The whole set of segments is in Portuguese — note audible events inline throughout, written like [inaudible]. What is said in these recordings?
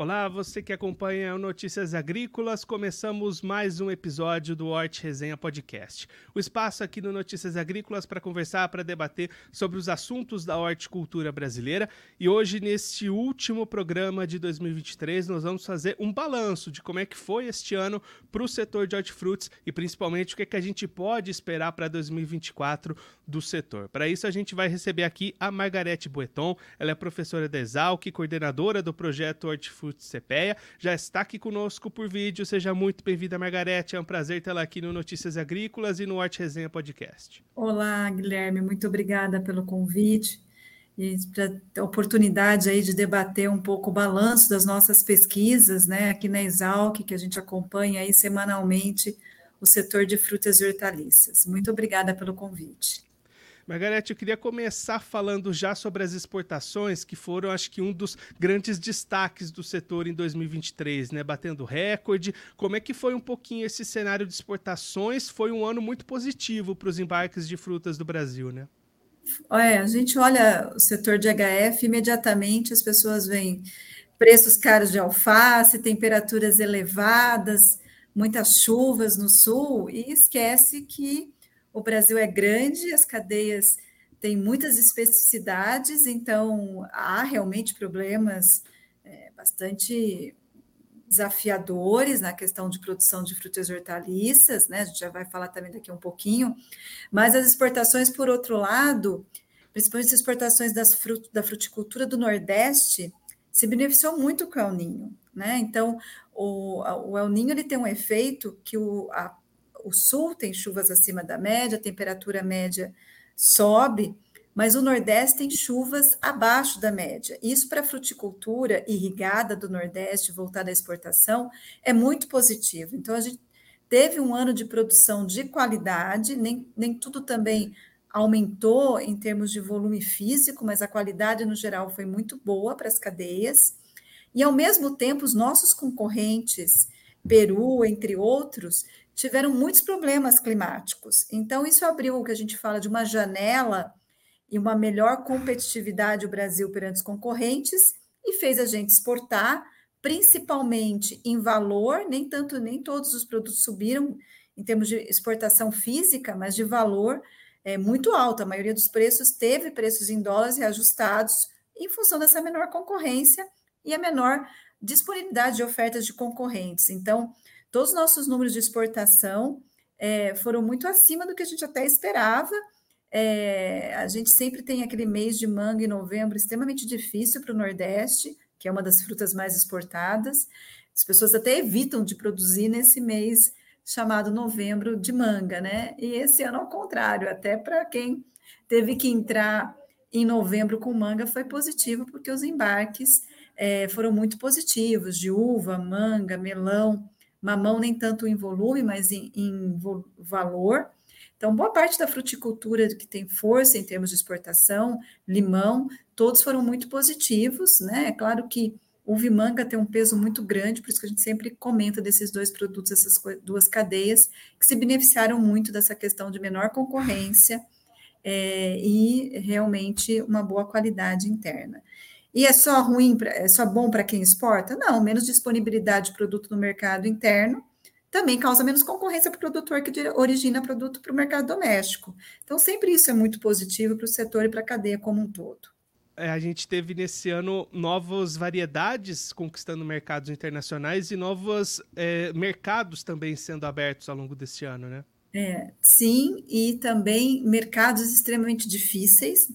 Olá, você que acompanha o Notícias Agrícolas, começamos mais um episódio do Hort Resenha Podcast. O espaço aqui no Notícias Agrícolas para conversar, para debater sobre os assuntos da horticultura brasileira. E hoje, neste último programa de 2023, nós vamos fazer um balanço de como é que foi este ano para o setor de hortifrutis e principalmente o que, é que a gente pode esperar para 2024 do setor. Para isso, a gente vai receber aqui a Margarete Boeton, ela é professora da Exalc, coordenadora do projeto Hortifrutis Instituto CPEA, já está aqui conosco por vídeo. Seja muito bem-vinda, Margarete. É um prazer tê-la aqui no Notícias Agrícolas e no Arte Resenha Podcast. Olá, Guilherme. Muito obrigada pelo convite e a oportunidade aí de debater um pouco o balanço das nossas pesquisas, né, aqui na Exalc, que a gente acompanha aí semanalmente o setor de frutas e hortaliças. Muito obrigada pelo convite. Margarete, eu queria começar falando já sobre as exportações, que foram, acho que, um dos grandes destaques do setor em 2023, né? Batendo recorde. Como é que foi um pouquinho esse cenário de exportações? Foi um ano muito positivo para os embarques de frutas do Brasil, né? É, a gente olha o setor de HF, imediatamente as pessoas veem preços caros de alface, temperaturas elevadas, muitas chuvas no sul, e esquece que o Brasil é grande, as cadeias têm muitas especificidades, então há realmente problemas é, bastante desafiadores na questão de produção de frutas e hortaliças, né? A gente já vai falar também daqui um pouquinho, mas as exportações, por outro lado, principalmente as exportações das frut da fruticultura do Nordeste, se beneficiou muito com o El Ninho, né? Então, o, o El Ninho ele tem um efeito que o, a o sul tem chuvas acima da média, a temperatura média sobe, mas o Nordeste tem chuvas abaixo da média. Isso para a fruticultura irrigada do Nordeste, voltada à exportação, é muito positivo. Então, a gente teve um ano de produção de qualidade, nem, nem tudo também aumentou em termos de volume físico, mas a qualidade no geral foi muito boa para as cadeias. E, ao mesmo tempo, os nossos concorrentes, Peru, entre outros, tiveram muitos problemas climáticos. Então, isso abriu o que a gente fala de uma janela e uma melhor competitividade do Brasil perante os concorrentes e fez a gente exportar, principalmente em valor, nem tanto, nem todos os produtos subiram em termos de exportação física, mas de valor é muito alto. A maioria dos preços teve preços em dólares reajustados em função dessa menor concorrência e a menor disponibilidade de ofertas de concorrentes. Então, Todos os nossos números de exportação é, foram muito acima do que a gente até esperava. É, a gente sempre tem aquele mês de manga em novembro extremamente difícil para o Nordeste, que é uma das frutas mais exportadas. As pessoas até evitam de produzir nesse mês chamado novembro de manga, né? E esse ano, ao contrário, até para quem teve que entrar em novembro com manga, foi positivo, porque os embarques é, foram muito positivos de uva, manga, melão mamão nem tanto em volume, mas em, em valor. Então, boa parte da fruticultura que tem força em termos de exportação, limão, todos foram muito positivos, né? É claro que uva e manga tem um peso muito grande, por isso que a gente sempre comenta desses dois produtos, essas duas cadeias, que se beneficiaram muito dessa questão de menor concorrência é, e realmente uma boa qualidade interna. E é só ruim, é só bom para quem exporta? Não, menos disponibilidade de produto no mercado interno também causa menos concorrência para o produtor que origina produto para o mercado doméstico. Então, sempre isso é muito positivo para o setor e para a cadeia como um todo. É, a gente teve nesse ano novas variedades conquistando mercados internacionais e novos é, mercados também sendo abertos ao longo desse ano, né? É, sim, e também mercados extremamente difíceis,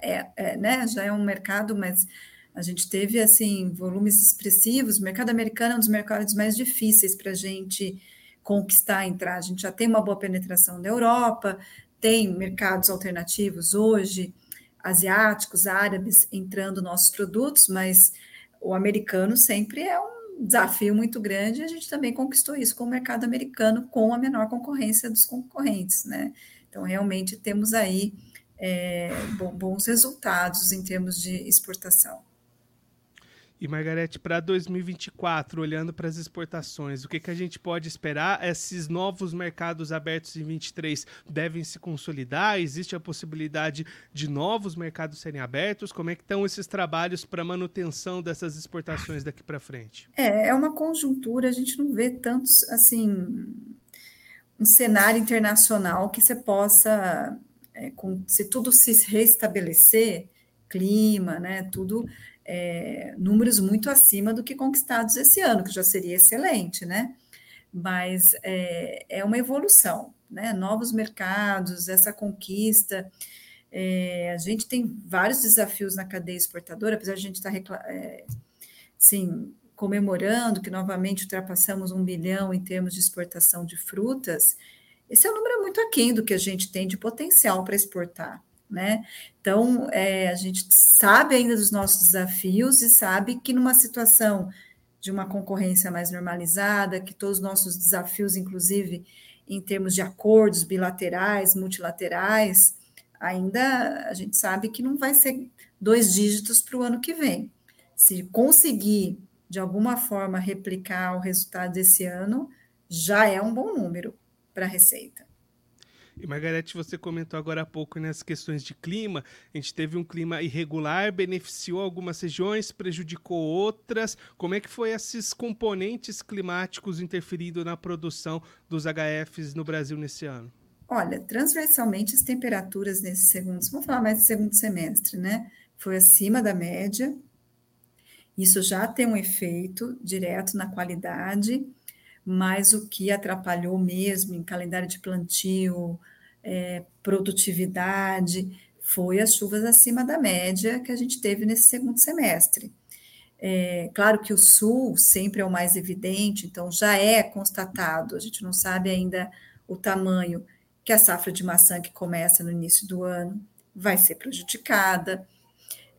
é, é, né, já é um mercado, mas a gente teve assim volumes expressivos. O mercado americano é um dos mercados mais difíceis para a gente conquistar, entrar. A gente já tem uma boa penetração da Europa, tem mercados alternativos hoje, asiáticos, árabes entrando nossos produtos, mas o americano sempre é um desafio muito grande. E a gente também conquistou isso com o mercado americano, com a menor concorrência dos concorrentes, né? Então, realmente temos aí é, bons resultados em termos de exportação. E Margarete, para 2024, olhando para as exportações, o que, que a gente pode esperar? Esses novos mercados abertos em 23 devem se consolidar? Existe a possibilidade de novos mercados serem abertos? Como é que estão esses trabalhos para manutenção dessas exportações daqui para frente? É, é uma conjuntura, a gente não vê tantos assim um cenário internacional que você possa, é, com, se tudo se restabelecer, clima, né, tudo é, números muito acima do que conquistados esse ano, que já seria excelente, né? Mas é, é uma evolução, né? Novos mercados, essa conquista. É, a gente tem vários desafios na cadeia exportadora, apesar de a gente estar é, sim, comemorando que novamente ultrapassamos um bilhão em termos de exportação de frutas, esse é um número muito aquém do que a gente tem de potencial para exportar né? Então, é, a gente sabe ainda dos nossos desafios e sabe que numa situação de uma concorrência mais normalizada, que todos os nossos desafios, inclusive em termos de acordos bilaterais, multilaterais, ainda a gente sabe que não vai ser dois dígitos para o ano que vem. Se conseguir, de alguma forma, replicar o resultado desse ano, já é um bom número para a Receita. E Margarete, você comentou agora há pouco nas questões de clima. A gente teve um clima irregular, beneficiou algumas regiões, prejudicou outras. Como é que foi esses componentes climáticos interferindo na produção dos HFs no Brasil nesse ano? Olha, transversalmente as temperaturas nesse segundo, vamos falar mais do segundo semestre, né? Foi acima da média. Isso já tem um efeito direto na qualidade, mas o que atrapalhou mesmo em calendário de plantio, é, produtividade, foi as chuvas acima da média que a gente teve nesse segundo semestre. É, claro que o sul sempre é o mais evidente, então já é constatado, a gente não sabe ainda o tamanho que a safra de maçã que começa no início do ano vai ser prejudicada.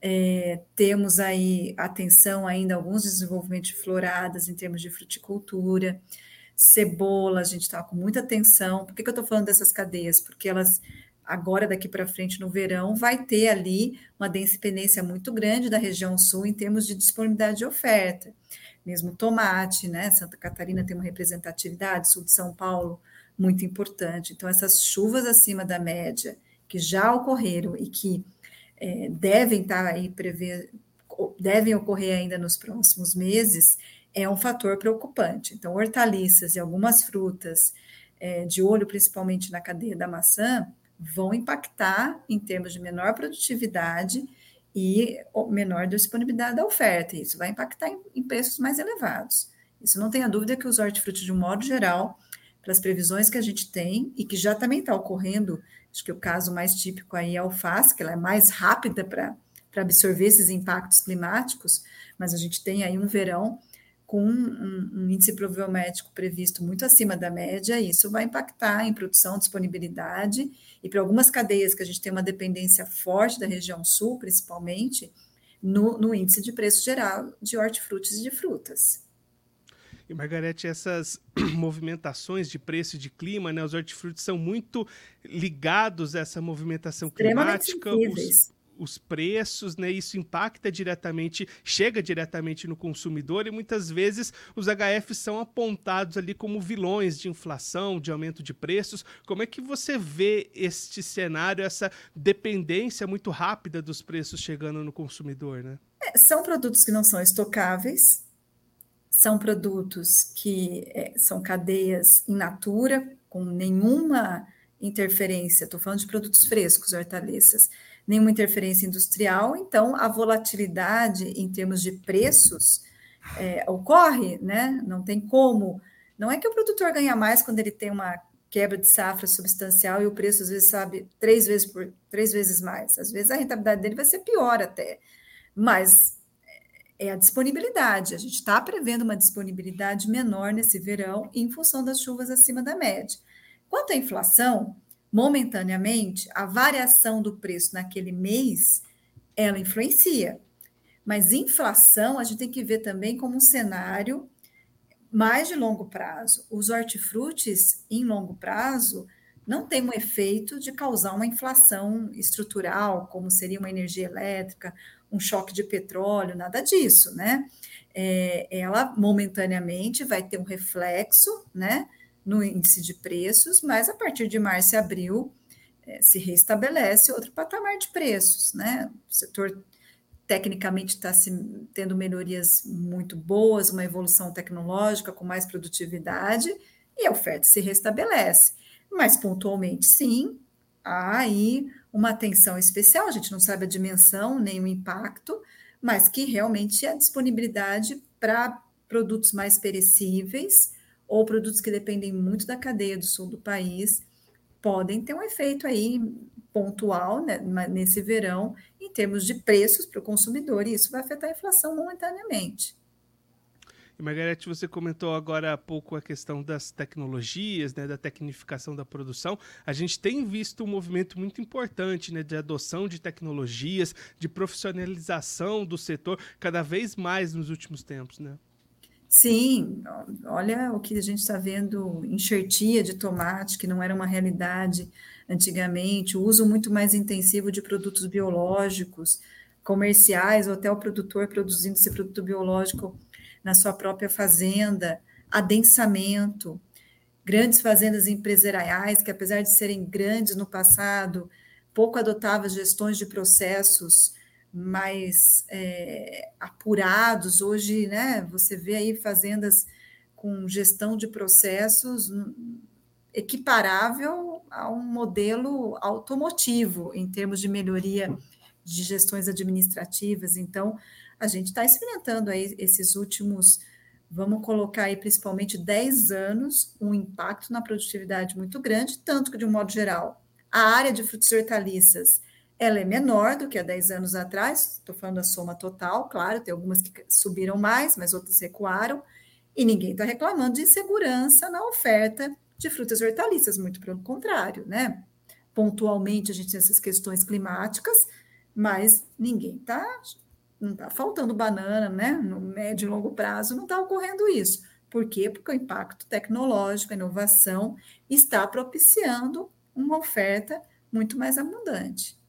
É, temos aí atenção ainda alguns desenvolvimentos de floradas em termos de fruticultura cebola, a gente está com muita atenção. Por que, que eu estou falando dessas cadeias? Porque elas, agora, daqui para frente, no verão, vai ter ali uma dependência muito grande da região sul em termos de disponibilidade de oferta. Mesmo tomate, né? Santa Catarina tem uma representatividade, sul de São Paulo, muito importante. Então, essas chuvas acima da média, que já ocorreram e que é, devem estar tá aí prever, devem ocorrer ainda nos próximos meses, é um fator preocupante. Então, hortaliças e algumas frutas, é, de olho principalmente na cadeia da maçã, vão impactar em termos de menor produtividade e menor disponibilidade da oferta. Isso vai impactar em, em preços mais elevados. Isso não tenha dúvida que os hortifrutis, de um modo geral, para as previsões que a gente tem e que já também está ocorrendo, acho que o caso mais típico aí é a alface, que ela é mais rápida para absorver esses impactos climáticos, mas a gente tem aí um verão com um, um, índice pluviométrico previsto muito acima da média, isso vai impactar em produção, disponibilidade, e para algumas cadeias que a gente tem uma dependência forte da região sul, principalmente, no, no índice de preço geral de hortifrutis e de frutas. E, Margarete, essas [clears throat] movimentações de preço e de clima, né, os hortifrutis são muito ligados a essa movimentação climática. Os, os preços, né? Isso impacta diretamente, chega diretamente no consumidor e muitas vezes os HFs são apontados ali como vilões de inflação, de aumento de preços. Como é que você vê este cenário, essa dependência muito rápida dos preços chegando no consumidor, né? É, são produtos que não são estocáveis, são produtos que é, são cadeias in natura, com nenhuma interferência, estou falando de produtos frescos, hortaliças, nenhuma interferência industrial, então a volatilidade em termos de preços é, ocorre, né? Não tem como. Não é que o produtor ganha mais quando ele tem uma quebra de safra substancial e o preço às vezes sabe três vezes por três vezes mais. Às vezes a rentabilidade dele vai ser pior até, mas é a disponibilidade. A gente está prevendo uma disponibilidade menor nesse verão em função das chuvas acima da média. Quanto à inflação, momentaneamente, a variação do preço naquele mês, ela influencia. Mas inflação, a gente tem que ver também como um cenário mais de longo prazo. Os hortifrutis, em longo prazo, não tem um efeito de causar uma inflação estrutural, como seria uma energia elétrica um choque de petróleo, nada disso, né? É, ela momentaneamente vai ter um reflexo, né, no índice de preços, mas a partir de março e abril é, se restabelece outro patamar de preços, né? O setor tecnicamente está tendo melhorias muito boas, uma evolução tecnológica com mais produtividade e a oferta se restabelece. Mas pontualmente, sim, há aí uma atenção especial, a gente não sabe a dimensão nem o impacto, mas que realmente a disponibilidade para produtos mais perecíveis ou produtos que dependem muito da cadeia do sul do país podem ter um efeito aí pontual né, nesse verão em termos de preços para o consumidor, e isso vai afetar a inflação momentaneamente. Margarete, você comentou agora há pouco a questão das tecnologias, né, da tecnificação da produção. A gente tem visto um movimento muito importante né, de adoção de tecnologias, de profissionalização do setor cada vez mais nos últimos tempos, né? Sim, olha o que a gente está vendo, enxertia de tomate, que não era uma realidade antigamente, o uso muito mais intensivo de produtos biológicos, comerciais, ou até o produtor produzindo esse produto biológico na sua própria fazenda, adensamento, grandes fazendas empresariais, que apesar de serem grandes no passado, pouco adotavam gestões de processos mais é, apurados. Hoje, né, você vê aí fazendas com gestão de processos equiparável a um modelo automotivo em termos de melhoria de gestões administrativas. Então, a gente está experimentando aí esses últimos, vamos colocar aí principalmente 10 anos, um impacto na produtividade muito grande, tanto que, de um modo geral, a área de frutos e hortaliças ela é menor do que há 10 anos atrás, estou falando da soma total, claro, tem algumas que subiram mais, mas outras recuaram, e ninguém está reclamando de insegurança na oferta de frutas e hortaliças, muito pelo contrário, né? Pontualmente a gente tem essas questões climáticas, mas ninguém está, não está faltando banana, né? No médio e longo prazo não está ocorrendo isso. Por quê? Porque o impacto tecnológico, a inovação está propiciando uma oferta muito mais abundante.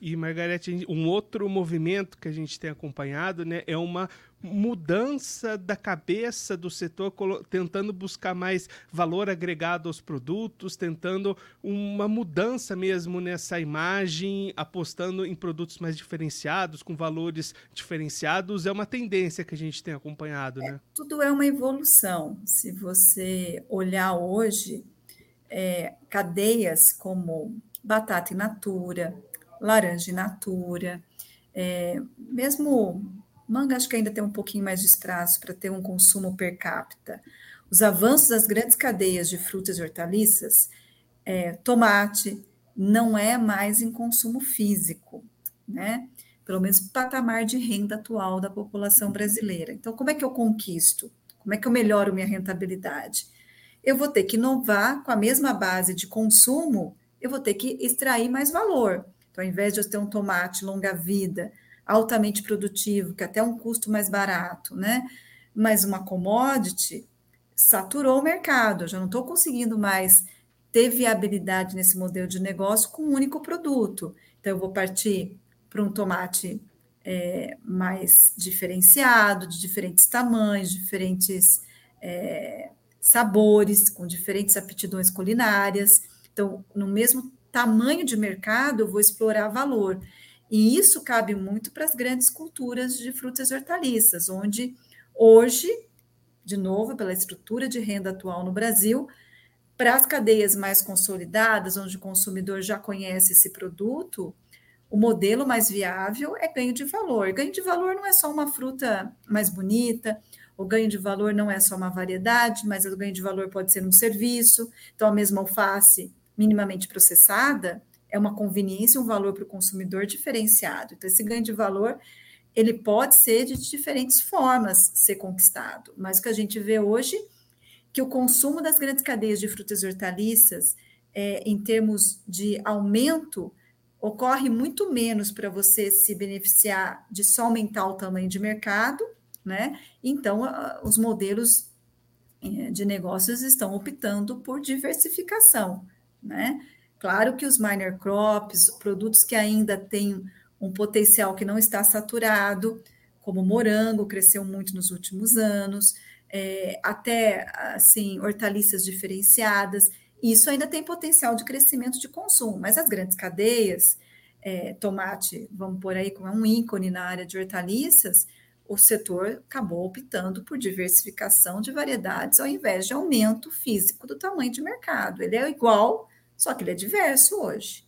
E, Margarete, um outro movimento que a gente tem acompanhado né, é uma mudança da cabeça do setor, tentando buscar mais valor agregado aos produtos, tentando uma mudança mesmo nessa imagem, apostando em produtos mais diferenciados, com valores diferenciados. É uma tendência que a gente tem acompanhado, é, né? Tudo é uma evolução. Se você olhar hoje, é, cadeias como batata in natura, laranja in natura, é, mesmo manga acho que ainda tem um pouquinho mais de espaço para ter um consumo per capita. Os avanços das grandes cadeias de frutas e hortaliças, é, tomate não é mais em consumo físico, né? Pelo menos patamar de renda atual da população brasileira. Então, como é que eu conquisto? Como é que eu melhoro minha rentabilidade? Eu vou ter que inovar com a mesma base de consumo, eu vou ter que extrair mais valor. Então, ao invés de eu ter um tomate longa-vida, altamente produtivo, que até um custo mais barato, né? Mas uma commodity saturou o mercado, eu já não estou conseguindo mais ter viabilidade nesse modelo de negócio com um único produto. Então, eu vou partir para um tomate é, mais diferenciado, de diferentes tamanhos, diferentes é, sabores, com diferentes aptidões culinárias. Então, no mesmo tamanho de mercado, eu vou explorar valor. E isso cabe muito para as grandes culturas de frutas e hortaliças, onde hoje, de novo, pela estrutura de renda atual no Brasil, para as cadeias mais consolidadas, onde o consumidor já conhece esse produto, o modelo mais viável é ganho de valor. Ganho de valor não é só uma fruta mais bonita, o ganho de valor não é só uma variedade, mas o ganho de valor pode ser um serviço. Então, a mesma alface minimamente processada, é uma conveniência, um valor para o consumidor diferenciado. Então, esse ganho de valor, ele pode ser de diferentes formas ser conquistado, mas o que a gente vê hoje que o consumo das grandes cadeias de frutas e hortaliças, é, em termos de aumento, ocorre muito menos para você se beneficiar de só aumentar o tamanho de mercado, né? Então, os modelos é, de negócios estão optando por diversificação né? Claro que os minor crops, produtos que ainda têm um potencial que não está saturado, como morango cresceu muito nos últimos anos, é, até assim hortaliças diferenciadas. Isso ainda tem potencial de crescimento de consumo, mas as grandes cadeias, é, tomate, vamos por aí como é um ícone na área de hortaliças, o setor acabou optando por diversificação de variedades ao invés de aumento físico do tamanho de mercado. Ele é igual, só que ele é diverso hoje.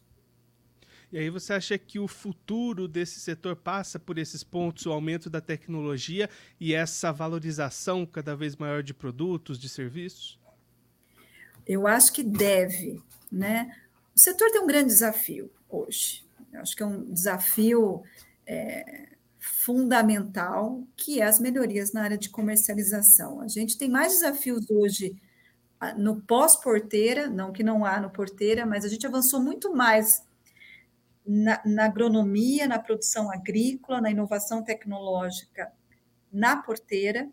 E aí você acha que o futuro desse setor passa por esses pontos, o aumento da tecnologia e essa valorização cada vez maior de produtos, de serviços? Eu acho que deve, né? O setor tem um grande desafio hoje. Eu acho que é um desafio é, fundamental, que é as melhorias na área de comercialização. A gente tem mais desafios hoje no pós-porteira, não que não há no porteira, mas a gente avançou muito mais na, na, agronomia, na produção agrícola, na inovação tecnológica na porteira,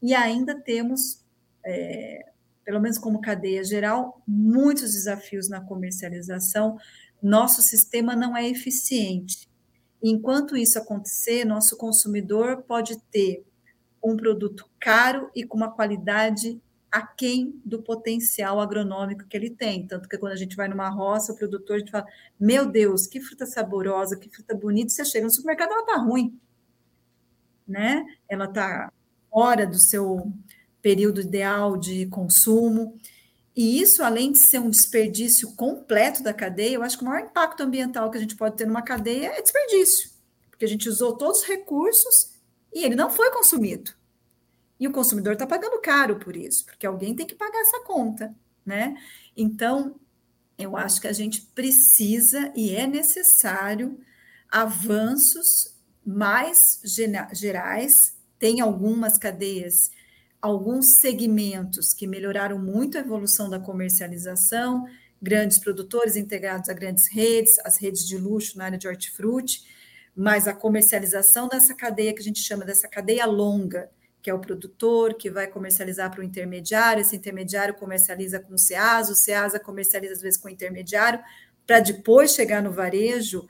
e ainda temos é, pelo menos como cadeia geral, muitos desafios na comercialização. Nosso sistema não é eficiente. Enquanto isso acontecer, nosso consumidor pode ter um produto caro e com uma qualidade aquém do potencial agronômico que ele tem. Tanto que quando a gente vai numa roça, o produtor a gente fala: Meu Deus, que fruta saborosa, que fruta bonita. Você chega no supermercado, ela está ruim. Né? Ela está fora do seu período ideal de consumo. E isso, além de ser um desperdício completo da cadeia, eu acho que o maior impacto ambiental que a gente pode ter numa cadeia é desperdício, porque a gente usou todos os recursos e ele não foi consumido. E o consumidor está pagando caro por isso, porque alguém tem que pagar essa conta, né? Então, eu acho que a gente precisa e é necessário avanços mais gerais. Tem algumas cadeias alguns segmentos que melhoraram muito a evolução da comercialização, grandes produtores integrados a grandes redes, as redes de luxo na área de hortifruti, mas a comercialização dessa cadeia que a gente chama dessa cadeia longa, que é o produtor que vai comercializar para o intermediário, esse intermediário comercializa com o SEASA, o SEASA comercializa às vezes com o intermediário, para depois chegar no varejo,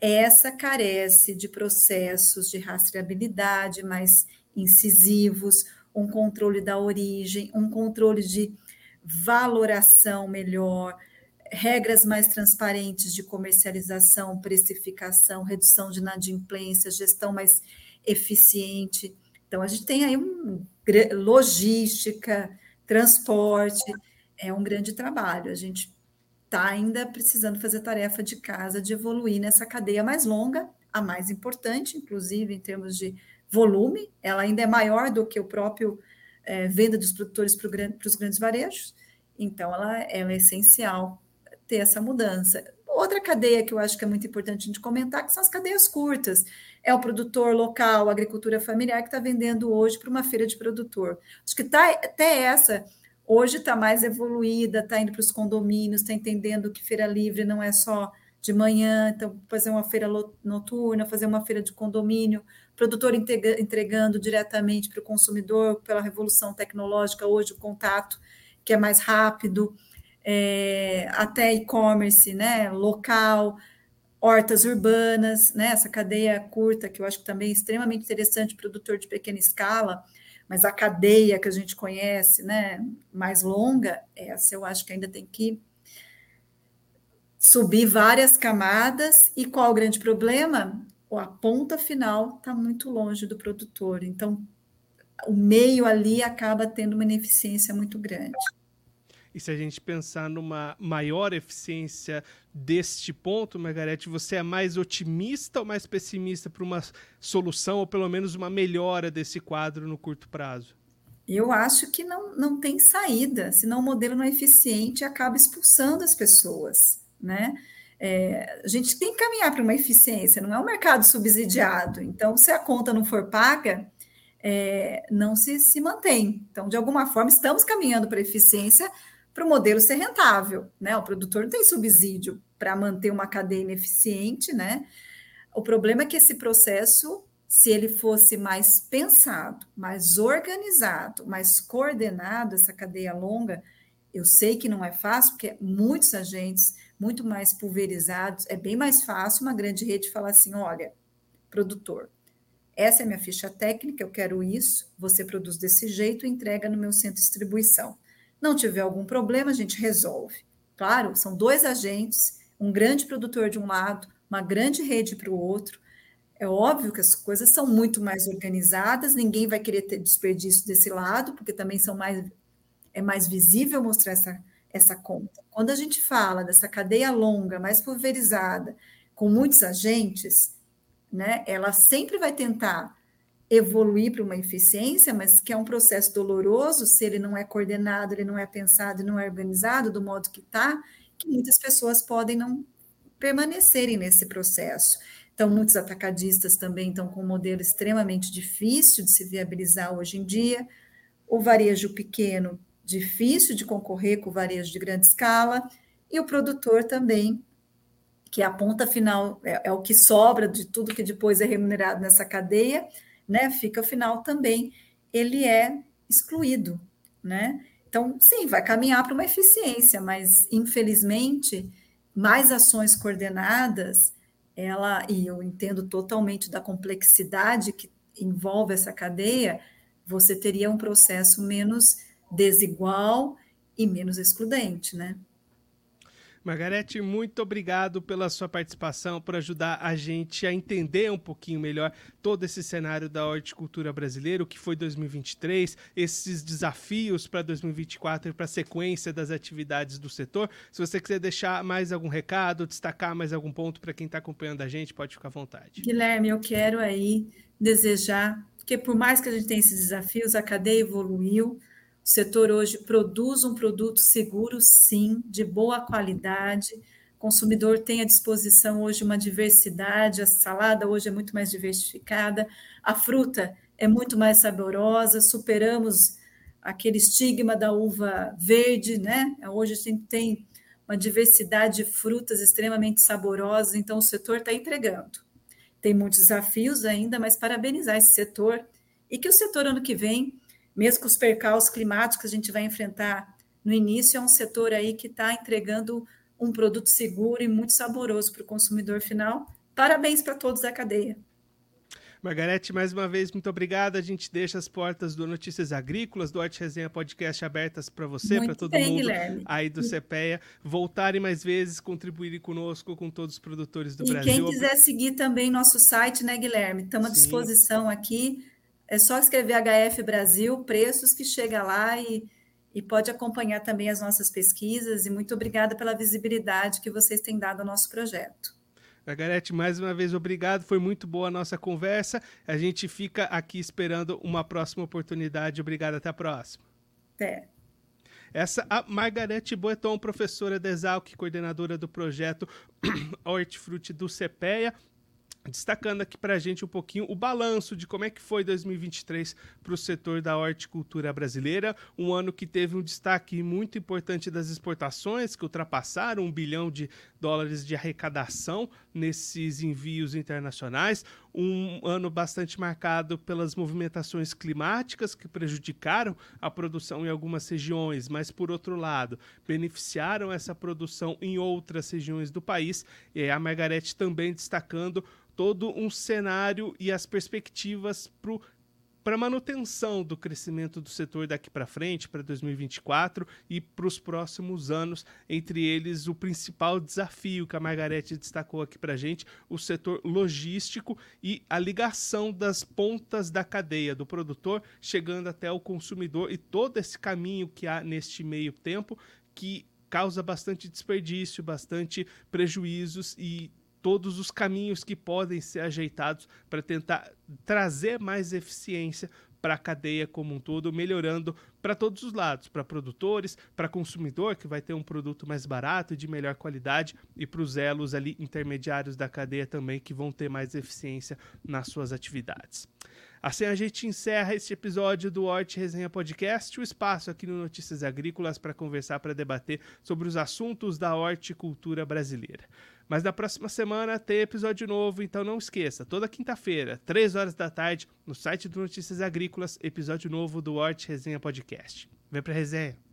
essa carece de processos de rastreabilidade mais incisivos, um controle da origem, um controle de valoração melhor, regras mais transparentes de comercialização, precificação, redução de inadimplência, gestão mais eficiente. Então, a gente tem aí um, logística, transporte, é um grande trabalho. A gente está ainda precisando fazer tarefa de casa, de evoluir nessa cadeia mais longa, a mais importante, inclusive em termos de volume, ela ainda é maior do que o próprio é, venda dos produtores para, os grandes varejos, então ela, ela é essencial ter essa mudança. Outra cadeia que eu acho que é muito importante a gente comentar, que são as cadeias curtas. É o produtor local, a agricultura familiar, que está vendendo hoje para uma feira de produtor. Acho que tá, até essa, hoje está mais evoluída, está indo para os condomínios, está entendendo que feira livre não é só de manhã, então fazer uma feira noturna, fazer uma feira de condomínio, produtor entregando diretamente para o consumidor pela revolução tecnológica, hoje o contato que é mais rápido, é, até e-commerce, né, local, hortas urbanas, né, essa cadeia curta que eu acho que também é extremamente interessante, produtor de pequena escala, mas a cadeia que a gente conhece, né, mais longa, essa eu acho que ainda tem que subir várias camadas. E qual o grande problema? A ponta final está muito longe do produtor. Então, o meio ali acaba tendo uma ineficiência muito grande. E se a gente pensar numa maior eficiência deste ponto, Margarete, você é mais otimista ou mais pessimista para uma solução, ou pelo menos uma melhora desse quadro no curto prazo? Eu acho que não, não tem saída, senão o modelo não é eficiente e acaba expulsando as pessoas né? É, a gente tem que caminhar para uma eficiência, não é um mercado subsidiado. Então, se a conta não for paga, é, não se, se mantém. Então, de alguma forma, estamos caminhando para eficiência para o modelo ser rentável. Né? O produtor não tem subsídio para manter uma cadeia ineficiente. Né? O problema é que esse processo, se ele fosse mais pensado, mais organizado, mais coordenado, essa cadeia longa, Eu sei que não é fácil, porque muitos agentes, muito mais pulverizados, é bem mais fácil uma grande rede falar assim: olha, produtor, essa é minha ficha técnica, eu quero isso, você produz desse jeito entrega no meu centro de distribuição. Não tiver algum problema, a gente resolve. Claro, são dois agentes, um grande produtor de um lado, uma grande rede para o outro. É óbvio que as coisas são muito mais organizadas, ninguém vai querer ter desperdício desse lado, porque também são mais é mais visível mostrar essa, essa conta. Quando a gente fala dessa cadeia longa, mais pulverizada, com muitos agentes, né, ela sempre vai tentar evoluir para uma eficiência, mas que é um processo doloroso se ele não é coordenado, ele não é pensado, não é organizado do modo que está, que muitas pessoas podem não permanecerem nesse processo. Então, muitos atacadistas também estão com um modelo extremamente difícil de se viabilizar hoje em dia. O varejo pequeno, difícil de concorrer com o varejo de grande escala, e o produtor também que a ponta final é, é, o que sobra de tudo que depois é remunerado nessa cadeia, né? Fica final também, ele é excluído, né? Então, sim, vai caminhar para uma eficiência, mas infelizmente, mais ações coordenadas, ela, e eu entendo totalmente da complexidade que envolve essa cadeia, você teria um processo menos desigual e menos excludente, né? Margarete, muito obrigado pela sua participação, por ajudar a gente a entender um pouquinho melhor todo esse cenário da horticultura brasileira, o que foi 2023, esses desafios para 2024 e para a sequência das atividades do setor. Se você quiser deixar mais algum recado, destacar mais algum ponto para quem está acompanhando a gente, pode ficar à vontade. Guilherme, eu quero aí desejar que, por mais que a gente tenha esses desafios, a cadeia evoluiu o setor hoje produz um produto seguro, sim, de boa qualidade. O consumidor tem à disposição hoje uma diversidade, a salada hoje é muito mais diversificada, a fruta é muito mais saborosa, superamos aquele estigma da uva verde, né? Hoje a gente tem uma diversidade de frutas extremamente saborosas, então o setor está entregando. Tem muitos desafios ainda, mas parabenizar esse setor e que o setor ano que vem mesmo com os percalços climáticos que a gente vai enfrentar no início, é um setor aí que está entregando um produto seguro e muito saboroso para o consumidor final. Parabéns para todos da cadeia. Margarete, mais uma vez, muito obrigada. A gente deixa as portas do Notícias Agrícolas, do Arte Resenha Podcast abertas para você, para todo bem, mundo Guilherme. aí do CPEA, voltarem mais vezes, contribuírem conosco, com todos os produtores do e Brasil. E quem quiser seguir também nosso site, né, Guilherme? Estamos à disposição aqui. É só escrever HF Brasil, preços, que chega lá e, e pode acompanhar também as nossas pesquisas. E muito obrigada pela visibilidade que vocês têm dado ao nosso projeto. Margarete, mais uma vez, obrigado. Foi muito boa a nossa conversa. A gente fica aqui esperando uma próxima oportunidade. Obrigado, até a próxima. Até. Essa a Margarete Boeton, professora da Exalc, coordenadora do projeto [clears throat] Hortifruti do CPEA destacando aqui para a gente um pouquinho o balanço de como é que foi 2023 para o setor da horticultura brasileira, um ano que teve um destaque muito importante das exportações, que ultrapassaram um bilhão de dólares de arrecadação nesses envios internacionais, um ano bastante marcado pelas movimentações climáticas que prejudicaram a produção em algumas regiões, mas por outro lado, beneficiaram essa produção em outras regiões do país, e a Margarete também destacando todo um cenário e as perspectivas para a manutenção do crescimento do setor daqui para frente, para 2024 e para os próximos anos, entre eles o principal desafio que a Margarete destacou aqui para a gente, o setor logístico e a ligação das pontas da cadeia, do produtor chegando até o consumidor e todo esse caminho que há neste meio tempo que causa bastante desperdício, bastante prejuízos e todos os caminhos que podem ser ajeitados para tentar trazer mais eficiência para a cadeia como um todo, melhorando para todos os lados, para produtores, para consumidor, que vai ter um produto mais barato e de melhor qualidade, e para os elos ali intermediários da cadeia também, que vão ter mais eficiência nas suas atividades. Assim a gente encerra este episódio do Hort Resenha Podcast, o espaço aqui no Notícias Agrícolas para conversar, para debater sobre os assuntos da horticultura brasileira. Mas na próxima semana tem episódio novo, então não esqueça, toda quinta-feira, 3 horas da tarde, no site do Notícias Agrícolas, episódio novo do Hort Resenha Podcast. Vem pra resenha!